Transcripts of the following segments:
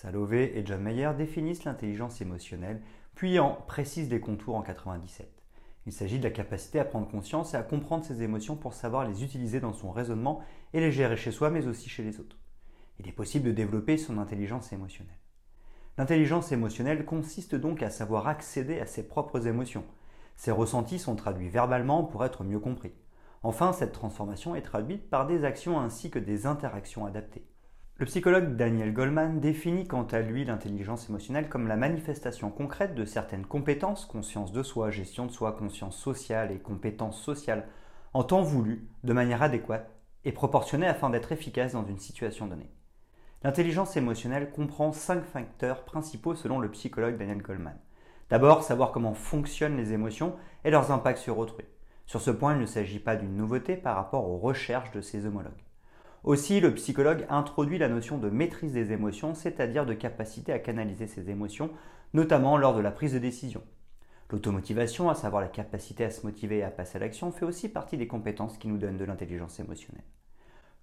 Salovey et John Mayer définissent l'intelligence émotionnelle puis en précise les contours en 97. Il s'agit de la capacité à prendre conscience et à comprendre ses émotions pour savoir les utiliser dans son raisonnement et les gérer chez soi mais aussi chez les autres. Il est possible de développer son intelligence émotionnelle. L'intelligence émotionnelle consiste donc à savoir accéder à ses propres émotions. Ses ressentis sont traduits verbalement pour être mieux compris. Enfin, cette transformation est traduite par des actions ainsi que des interactions adaptées. Le psychologue Daniel Goleman définit quant à lui l'intelligence émotionnelle comme la manifestation concrète de certaines compétences, conscience de soi, gestion de soi, conscience sociale et compétences sociales, en temps voulu, de manière adéquate et proportionnée afin d'être efficace dans une situation donnée. L'intelligence émotionnelle comprend cinq facteurs principaux selon le psychologue Daniel Goleman. D'abord, savoir comment fonctionnent les émotions et leurs impacts sur autrui. Sur ce point, il ne s'agit pas d'une nouveauté par rapport aux recherches de ses homologues. Aussi, le psychologue introduit la notion de maîtrise des émotions, c'est-à-dire de capacité à canaliser ses émotions, notamment lors de la prise de décision. L'automotivation, à savoir la capacité à se motiver et à passer à l'action, fait aussi partie des compétences qui nous donnent de l'intelligence émotionnelle.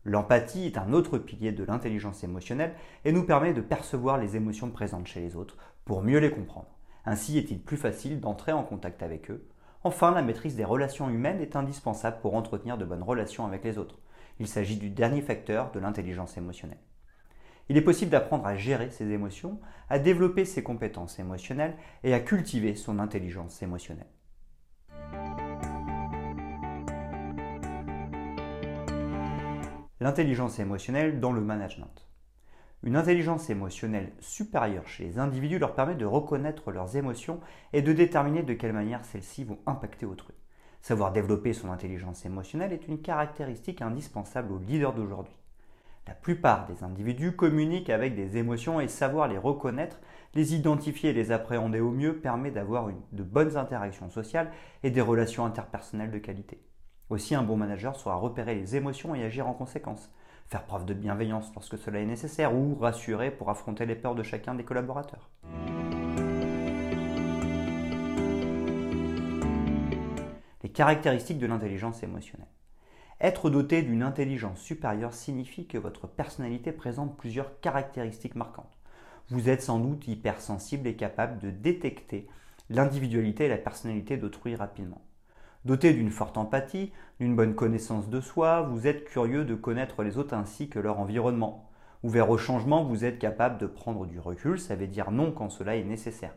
L'empathie est un autre pilier de l'intelligence émotionnelle et nous permet de percevoir les émotions présentes chez les autres pour mieux les comprendre. Ainsi est-il plus facile d'entrer en contact avec eux. Enfin, la maîtrise des relations humaines est indispensable pour entretenir de bonnes relations avec les autres. Il s'agit du dernier facteur de l'intelligence émotionnelle. Il est possible d'apprendre à gérer ses émotions, à développer ses compétences émotionnelles et à cultiver son intelligence émotionnelle. L'intelligence émotionnelle dans le management. Une intelligence émotionnelle supérieure chez les individus leur permet de reconnaître leurs émotions et de déterminer de quelle manière celles-ci vont impacter autrui. Savoir développer son intelligence émotionnelle est une caractéristique indispensable aux leaders d'aujourd'hui. La plupart des individus communiquent avec des émotions et savoir les reconnaître, les identifier et les appréhender au mieux permet d'avoir de bonnes interactions sociales et des relations interpersonnelles de qualité. Aussi, un bon manager saura repérer les émotions et agir en conséquence, faire preuve de bienveillance lorsque cela est nécessaire ou rassurer pour affronter les peurs de chacun des collaborateurs. Caractéristiques de l'intelligence émotionnelle. Être doté d'une intelligence supérieure signifie que votre personnalité présente plusieurs caractéristiques marquantes. Vous êtes sans doute hypersensible et capable de détecter l'individualité et la personnalité d'autrui rapidement. Doté d'une forte empathie, d'une bonne connaissance de soi, vous êtes curieux de connaître les autres ainsi que leur environnement. Ouvert au changement, vous êtes capable de prendre du recul, ça veut dire non quand cela est nécessaire.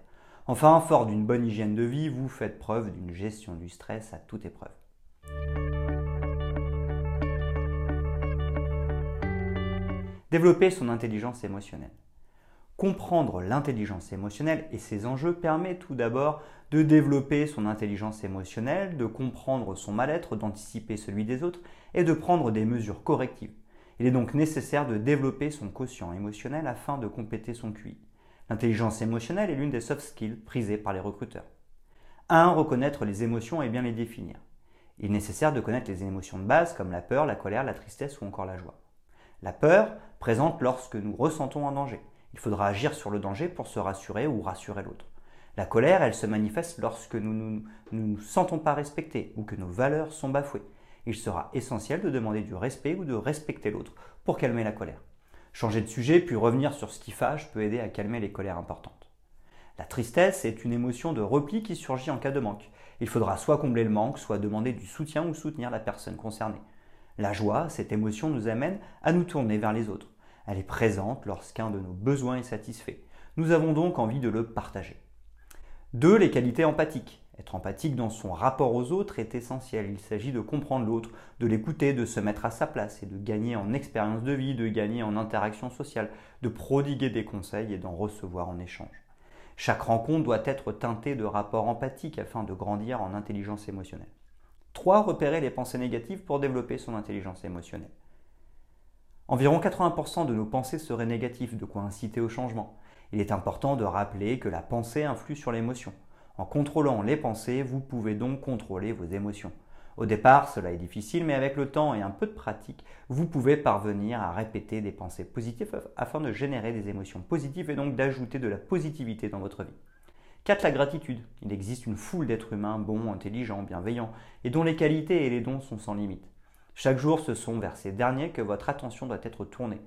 Enfin, fort d'une bonne hygiène de vie, vous faites preuve d'une gestion du stress à toute épreuve. Développer son intelligence émotionnelle. Comprendre l'intelligence émotionnelle et ses enjeux permet tout d'abord de développer son intelligence émotionnelle, de comprendre son mal-être, d'anticiper celui des autres et de prendre des mesures correctives. Il est donc nécessaire de développer son quotient émotionnel afin de compléter son QI. L'intelligence émotionnelle est l'une des soft skills prisées par les recruteurs. 1. Reconnaître les émotions et bien les définir. Il est nécessaire de connaître les émotions de base comme la peur, la colère, la tristesse ou encore la joie. La peur présente lorsque nous ressentons un danger. Il faudra agir sur le danger pour se rassurer ou rassurer l'autre. La colère, elle se manifeste lorsque nous ne nous, sentons pas respectés ou que nos valeurs sont bafouées. Il sera essentiel de demander du respect ou de respecter l'autre pour calmer la colère. Changer de sujet puis revenir sur ce qui fâche peut aider à calmer les colères importantes. La tristesse est une émotion de repli qui surgit en cas de manque. Il faudra soit combler le manque, soit demander du soutien ou soutenir la personne concernée. La joie, cette émotion nous amène à nous tourner vers les autres. Elle est présente lorsqu'un de nos besoins est satisfait. Nous avons donc envie de le partager. 2. Les qualités empathiques. Être empathique dans son rapport aux autres est essentiel. Il s'agit de comprendre l'autre, de l'écouter, de se mettre à sa place et de gagner en expérience de vie, de gagner en interaction sociale, de prodiguer des conseils et d'en recevoir en échange. Chaque rencontre doit être teintée de rapports empathiques afin de grandir en intelligence émotionnelle. 3. Repérer les pensées négatives pour développer son intelligence émotionnelle. Environ 80% de nos pensées seraient négatives, de quoi inciter au changement. Il est important de rappeler que la pensée influe sur l'émotion. En contrôlant les pensées, vous pouvez donc contrôler vos émotions. Au départ, cela est difficile, mais avec le temps et un peu de pratique, vous pouvez parvenir à répéter des pensées positives afin de générer des émotions positives et donc d'ajouter de la positivité dans votre vie. 4. La gratitude. Il existe une foule d'êtres humains bons, intelligents, bienveillants, et dont les qualités et les dons sont sans limite. Chaque jour, ce sont vers ces derniers que votre attention doit être tournée.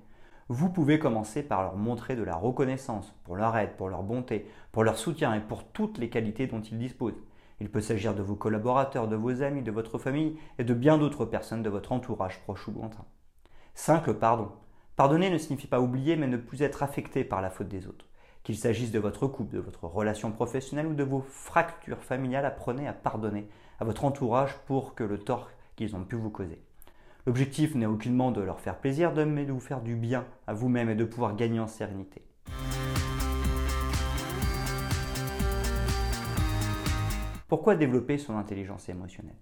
Vous pouvez commencer par leur montrer de la reconnaissance pour leur aide, pour leur bonté, pour leur soutien et pour toutes les qualités dont ils disposent. Il peut s'agir de vos collaborateurs, de vos amis, de votre famille et de bien d'autres personnes de votre entourage proche ou lointain. 5. Le pardon. Pardonner ne signifie pas oublier mais ne plus être affecté par la faute des autres. Qu'il s'agisse de votre couple, de votre relation professionnelle ou de vos fractures familiales, apprenez à pardonner à votre entourage pour que le tort qu'ils ont pu vous causer. L'objectif n'est aucunement de leur faire plaisir, mais de vous faire du bien à vous-même et de pouvoir gagner en sérénité. Pourquoi développer son intelligence émotionnelle?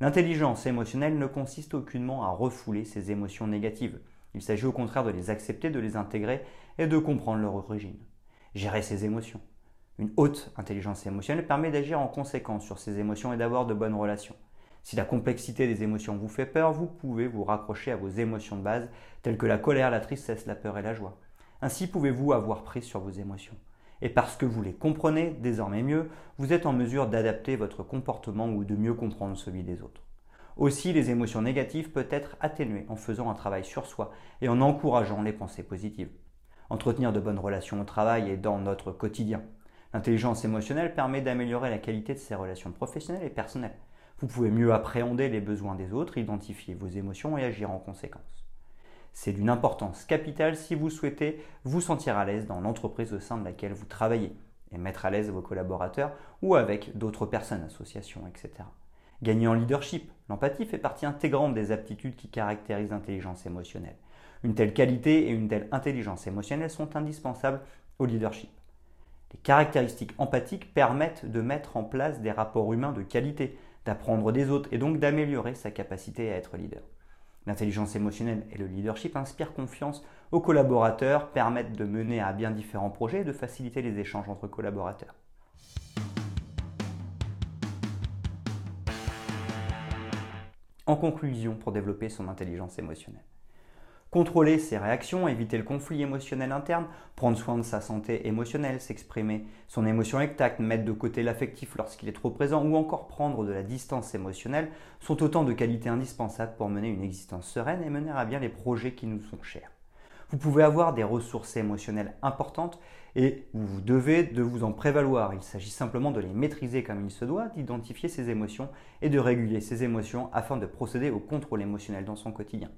L'intelligence émotionnelle ne consiste aucunement à refouler ses émotions négatives. Il s'agit au contraire de les accepter, de les intégrer et de comprendre leur origine. Gérer ses émotions. Une haute intelligence émotionnelle permet d'agir en conséquence sur ses émotions et d'avoir de bonnes relations. Si la complexité des émotions vous fait peur, vous pouvez vous raccrocher à vos émotions de base, telles que la colère, la tristesse, la peur et la joie. Ainsi pouvez-vous avoir prise sur vos émotions. Et parce que vous les comprenez désormais mieux, vous êtes en mesure d'adapter votre comportement ou de mieux comprendre celui des autres. Aussi, les émotions négatives peuvent être atténuées en faisant un travail sur soi et en encourageant les pensées positives. Entretenir de bonnes relations au travail et dans notre quotidien. L'intelligence émotionnelle permet d'améliorer la qualité de ses relations professionnelles et personnelles. Vous pouvez mieux appréhender les besoins des autres, identifier vos émotions et agir en conséquence. C'est d'une importance capitale si vous souhaitez vous sentir à l'aise dans l'entreprise au sein de laquelle vous travaillez et mettre à l'aise vos collaborateurs ou avec d'autres personnes, associations, etc. Gagner en leadership, l'empathie fait partie intégrante des aptitudes qui caractérisent l'intelligence émotionnelle. Une telle qualité et une telle intelligence émotionnelle sont indispensables au leadership. Les caractéristiques empathiques permettent de mettre en place des rapports humains de qualité, d'apprendre des autres et donc d'améliorer sa capacité à être leader. L'intelligence émotionnelle et le leadership inspirent confiance aux collaborateurs, permettent de mener à bien différents projets et de faciliter les échanges entre collaborateurs. En conclusion, pour développer son intelligence émotionnelle. Contrôler ses réactions, éviter le conflit émotionnel interne, prendre soin de sa santé émotionnelle, s'exprimer son émotion avec mettre de côté l'affectif lorsqu'il est trop présent ou encore prendre de la distance émotionnelle sont autant de qualités indispensables pour mener une existence sereine et mener à bien les projets qui nous sont chers. Vous pouvez avoir des ressources émotionnelles importantes et vous devez de vous en prévaloir. Il s'agit simplement de les maîtriser comme il se doit, d'identifier ses émotions et de réguler ses émotions afin de procéder au contrôle émotionnel dans son quotidien.